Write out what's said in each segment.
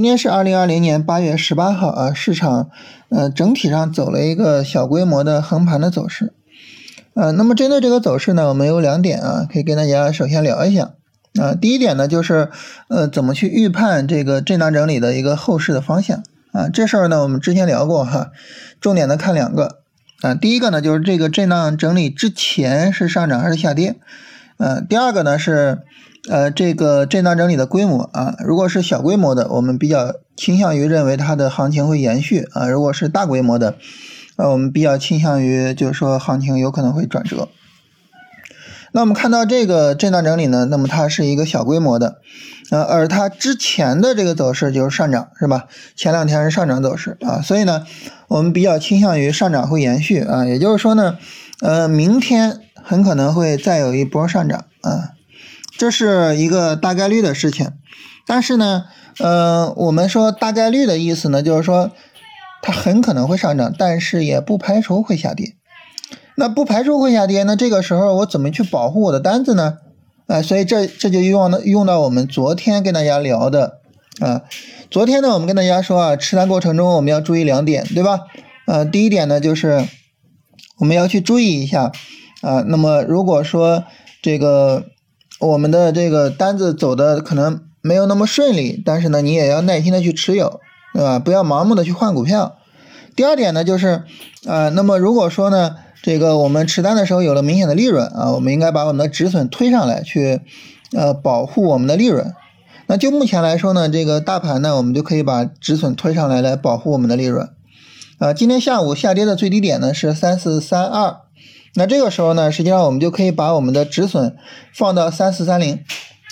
今天是二零二零年八月十八号啊，市场呃整体上走了一个小规模的横盘的走势，呃，那么针对这个走势呢，我们有两点啊，可以跟大家首先聊一下啊。第一点呢，就是呃怎么去预判这个震荡整理的一个后市的方向啊？这事儿呢，我们之前聊过哈，重点的看两个啊。第一个呢，就是这个震荡整理之前是上涨还是下跌？呃，第二个呢是。呃，这个震荡整理的规模啊，如果是小规模的，我们比较倾向于认为它的行情会延续啊；如果是大规模的，呃，我们比较倾向于就是说行情有可能会转折。那我们看到这个震荡整理呢，那么它是一个小规模的，呃，而它之前的这个走势就是上涨，是吧？前两天是上涨走势啊，所以呢，我们比较倾向于上涨会延续啊，也就是说呢，呃，明天很可能会再有一波上涨啊。这是一个大概率的事情，但是呢，呃，我们说大概率的意思呢，就是说它很可能会上涨，但是也不排除会下跌。那不排除会下跌，那这个时候我怎么去保护我的单子呢？啊，所以这这就用到用到我们昨天跟大家聊的啊。昨天呢，我们跟大家说啊，持单过程中我们要注意两点，对吧？呃，第一点呢，就是我们要去注意一下啊。那么如果说这个。我们的这个单子走的可能没有那么顺利，但是呢，你也要耐心的去持有，对吧？不要盲目的去换股票。第二点呢，就是，呃，那么如果说呢，这个我们持单的时候有了明显的利润啊，我们应该把我们的止损推上来，去，呃，保护我们的利润。那就目前来说呢，这个大盘呢，我们就可以把止损推上来，来保护我们的利润。啊，今天下午下跌的最低点呢是三四三二。那这个时候呢，实际上我们就可以把我们的止损放到三四三零，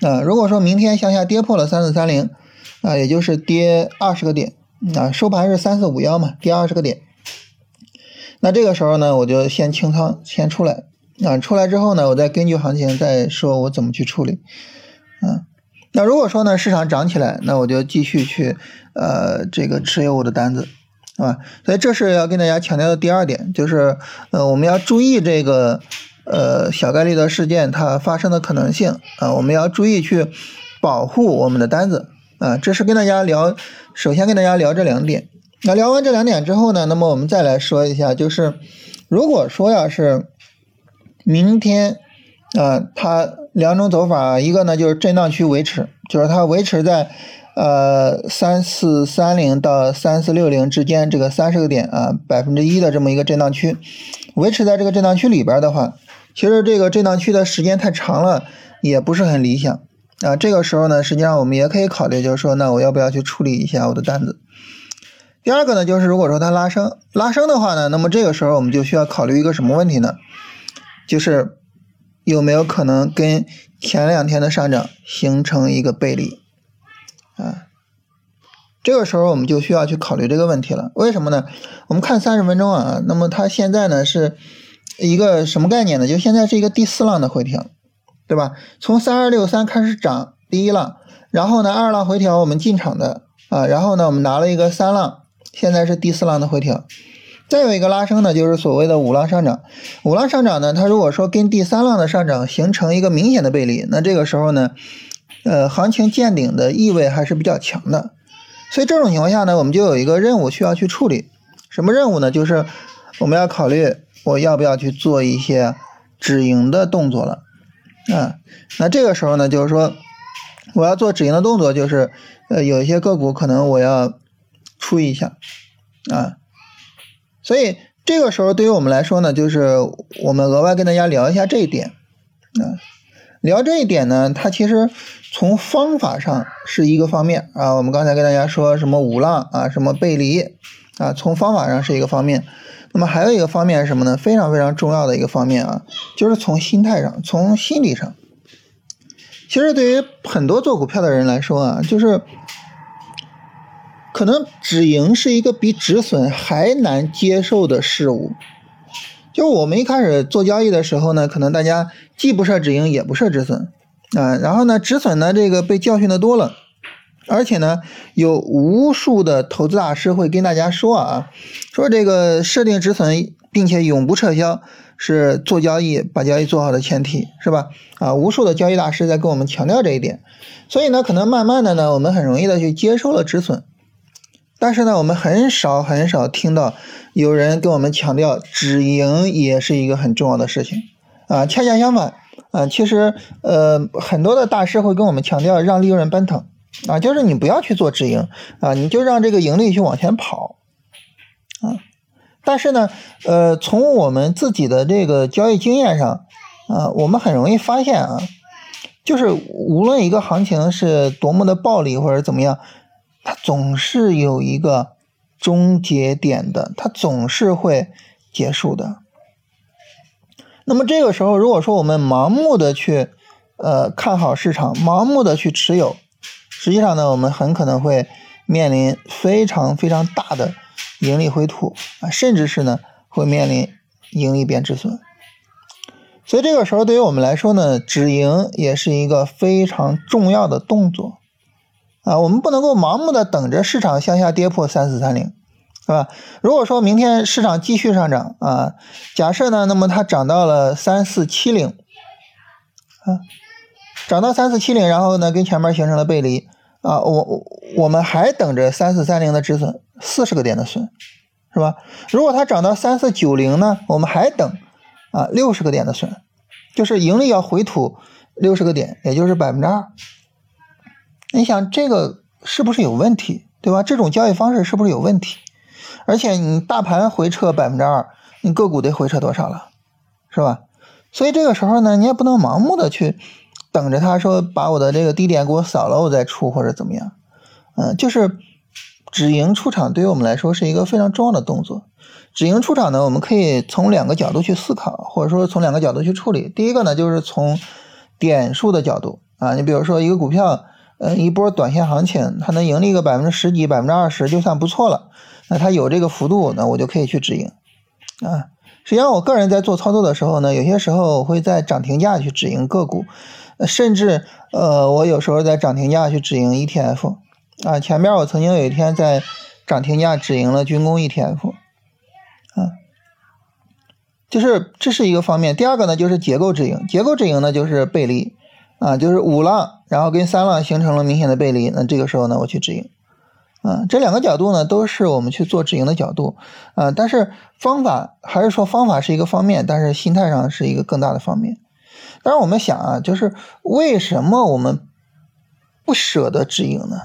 啊，如果说明天向下跌破了三四三零，啊，也就是跌二十个点，啊，收盘是三四五幺嘛，跌二十个点，那这个时候呢，我就先清仓，先出来，啊，出来之后呢，我再根据行情再说我怎么去处理，啊，那如果说呢市场涨起来，那我就继续去呃这个持有我的单子。啊，所以这是要跟大家强调的第二点，就是呃，我们要注意这个呃小概率的事件它发生的可能性啊，我们要注意去保护我们的单子啊。这是跟大家聊，首先跟大家聊这两点。那聊完这两点之后呢，那么我们再来说一下，就是如果说要是明天啊，它两种走法，一个呢就是震荡区维持，就是它维持在。呃，三四三零到三四六零之间这个三十个点啊，百分之一的这么一个震荡区，维持在这个震荡区里边的话，其实这个震荡区的时间太长了，也不是很理想啊。这个时候呢，实际上我们也可以考虑，就是说，那我要不要去处理一下我的单子？第二个呢，就是如果说它拉升，拉升的话呢，那么这个时候我们就需要考虑一个什么问题呢？就是有没有可能跟前两天的上涨形成一个背离？啊，这个时候我们就需要去考虑这个问题了。为什么呢？我们看三十分钟啊，那么它现在呢是一个什么概念呢？就现在是一个第四浪的回调，对吧？从三二六三开始涨第一浪，然后呢二浪回调我们进场的啊，然后呢我们拿了一个三浪，现在是第四浪的回调，再有一个拉升呢就是所谓的五浪上涨。五浪上涨呢，它如果说跟第三浪的上涨形成一个明显的背离，那这个时候呢？呃，行情见顶的意味还是比较强的，所以这种情况下呢，我们就有一个任务需要去处理。什么任务呢？就是我们要考虑我要不要去做一些止盈的动作了。啊，那这个时候呢，就是说我要做止盈的动作，就是呃，有一些个股可能我要出一下啊。所以这个时候对于我们来说呢，就是我们额外跟大家聊一下这一点啊。聊这一点呢，它其实从方法上是一个方面啊。我们刚才跟大家说什么五浪啊，什么背离啊，从方法上是一个方面。那么还有一个方面是什么呢？非常非常重要的一个方面啊，就是从心态上，从心理上。其实对于很多做股票的人来说啊，就是可能止盈是一个比止损还难接受的事物。就我们一开始做交易的时候呢，可能大家既不设止盈，也不设止损啊。然后呢，止损呢这个被教训的多了，而且呢，有无数的投资大师会跟大家说啊，说这个设定止损并且永不撤销，是做交易把交易做好的前提，是吧？啊，无数的交易大师在跟我们强调这一点，所以呢，可能慢慢的呢，我们很容易的去接受了止损，但是呢，我们很少很少听到有人跟我们强调止盈也是一个很重要的事情啊，恰恰相反啊，其实呃很多的大师会跟我们强调让利润奔腾啊，就是你不要去做止盈啊，你就让这个盈利去往前跑啊。但是呢，呃，从我们自己的这个交易经验上，啊，我们很容易发现啊，就是无论一个行情是多么的暴利或者怎么样，它总是有一个终结点的，它总是会结束的。那么这个时候，如果说我们盲目的去呃看好市场，盲目的去持有，实际上呢，我们很可能会面临非常非常大的。盈利回吐啊，甚至是呢会面临盈利变止损，所以这个时候对于我们来说呢，止盈也是一个非常重要的动作啊，我们不能够盲目的等着市场向下跌破三四三零，是吧？如果说明天市场继续上涨啊，假设呢，那么它涨到了三四七零啊，涨到三四七零，然后呢跟前面形成了背离。啊，我我们还等着三四三零的止损，四十个点的损，是吧？如果它涨到三四九零呢，我们还等啊六十个点的损，就是盈利要回吐六十个点，也就是百分之二。你想这个是不是有问题，对吧？这种交易方式是不是有问题？而且你大盘回撤百分之二，你个股得回撤多少了，是吧？所以这个时候呢，你也不能盲目的去。等着他说把我的这个低点给我扫了，我再出或者怎么样？嗯，就是止盈出场对于我们来说是一个非常重要的动作。止盈出场呢，我们可以从两个角度去思考，或者说从两个角度去处理。第一个呢，就是从点数的角度啊，你比如说一个股票，呃，一波短线行情，它能盈利个百分之十几、百分之二十就算不错了。那它有这个幅度，那我就可以去止盈啊。实际上，我个人在做操作的时候呢，有些时候我会在涨停价去止盈个股。甚至，呃，我有时候在涨停价去止盈 ETF，啊，前面我曾经有一天在涨停价止盈了军工 ETF，啊，就是这是一个方面。第二个呢，就是结构止盈，结构止盈呢就是背离，啊，就是五浪，然后跟三浪形成了明显的背离，那这个时候呢，我去止盈，啊，这两个角度呢都是我们去做止盈的角度，啊，但是方法还是说方法是一个方面，但是心态上是一个更大的方面。当然，我们想啊，就是为什么我们不舍得止盈呢？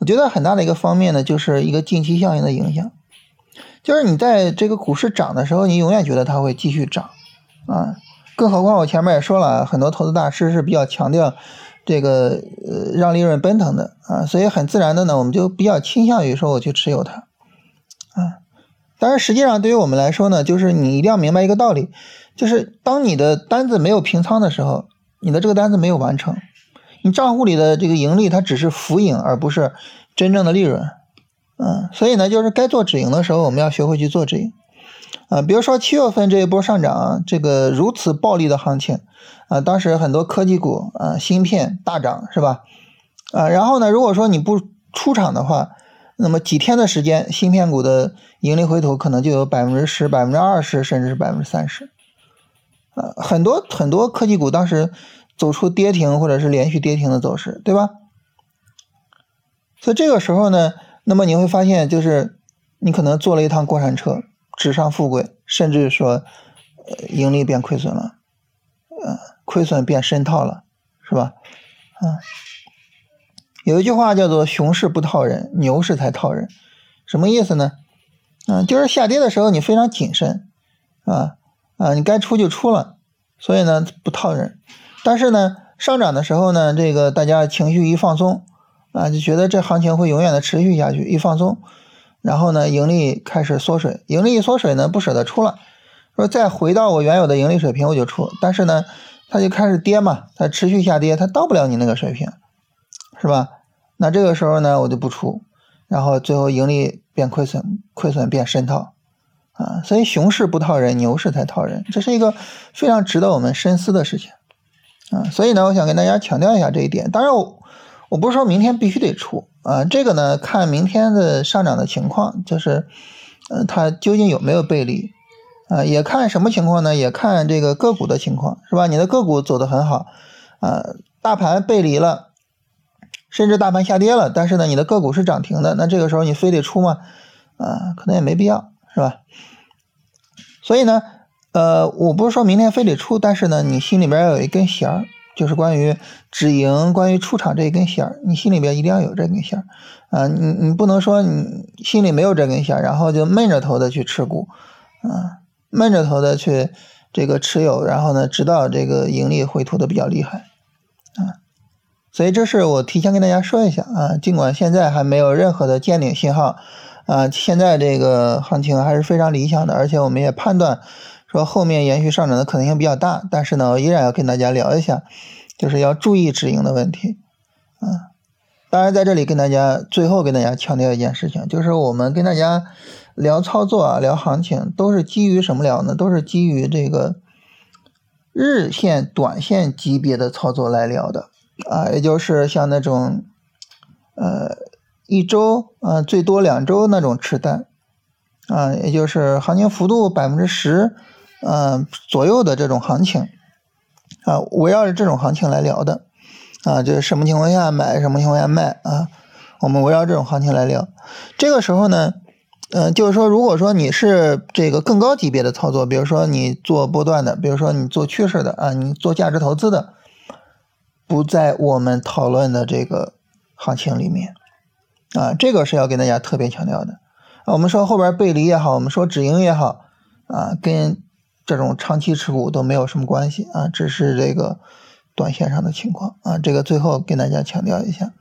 我觉得很大的一个方面呢，就是一个近期效应的影响。就是你在这个股市涨的时候，你永远觉得它会继续涨啊。更何况我前面也说了，很多投资大师是比较强调这个呃让利润奔腾的啊，所以很自然的呢，我们就比较倾向于说我去持有它啊。但是实际上对于我们来说呢，就是你一定要明白一个道理。就是当你的单子没有平仓的时候，你的这个单子没有完成，你账户里的这个盈利它只是浮盈，而不是真正的利润。嗯，所以呢，就是该做止盈的时候，我们要学会去做止盈。啊，比如说七月份这一波上涨，这个如此暴利的行情，啊，当时很多科技股啊，芯片大涨，是吧？啊，然后呢，如果说你不出场的话，那么几天的时间，芯片股的盈利回吐可能就有百分之十、百分之二十，甚至是百分之三十。呃，很多很多科技股当时走出跌停或者是连续跌停的走势，对吧？所以这个时候呢，那么你会发现，就是你可能坐了一趟过山车，纸上富贵，甚至说盈利变亏损了，呃，亏损变深套了，是吧？嗯，有一句话叫做“熊市不套人，牛市才套人”，什么意思呢？嗯，就是下跌的时候你非常谨慎，啊。啊，你该出就出了，所以呢不套人，但是呢上涨的时候呢，这个大家情绪一放松，啊就觉得这行情会永远的持续下去，一放松，然后呢盈利开始缩水，盈利一缩水呢不舍得出了，说再回到我原有的盈利水平我就出，但是呢它就开始跌嘛，它持续下跌，它到不了你那个水平，是吧？那这个时候呢我就不出，然后最后盈利变亏损，亏损变深套。啊，所以熊市不套人，牛市才套人，这是一个非常值得我们深思的事情啊。所以呢，我想跟大家强调一下这一点。当然，我我不是说明天必须得出啊，这个呢看明天的上涨的情况，就是呃它究竟有没有背离啊，也看什么情况呢？也看这个个股的情况，是吧？你的个股走得很好，啊，大盘背离了，甚至大盘下跌了，但是呢，你的个股是涨停的，那这个时候你非得出吗？啊，可能也没必要，是吧？所以呢，呃，我不是说明天非得出，但是呢，你心里边要有一根弦儿，就是关于止盈、关于出场这一根线儿，你心里边一定要有这根线儿，啊，你你不能说你心里没有这根线儿，然后就闷着头的去持股，啊。闷着头的去这个持有，然后呢，直到这个盈利回吐的比较厉害，啊，所以这是我提前跟大家说一下啊，尽管现在还没有任何的见顶信号，啊，现在这个行情还是非常理想的，而且我们也判断说后面延续上涨的可能性比较大，但是呢，我依然要跟大家聊一下，就是要注意止盈的问题，啊，当然在这里跟大家最后跟大家强调一件事情，就是我们跟大家。聊操作啊，聊行情都是基于什么聊呢？都是基于这个日线、短线级别的操作来聊的啊，也就是像那种呃一周啊最多两周那种持单啊，也就是行情幅度百分之十嗯左右的这种行情啊，围绕着这种行情来聊的啊，就是什么情况下买，什么情况下卖啊，我们围绕这种行情来聊。这个时候呢。嗯，就是说，如果说你是这个更高级别的操作，比如说你做波段的，比如说你做趋势的啊，你做价值投资的，不在我们讨论的这个行情里面啊，这个是要跟大家特别强调的。我们说后边背离也好，我们说止盈也好啊，跟这种长期持股都没有什么关系啊，只是这个短线上的情况啊。这个最后跟大家强调一下。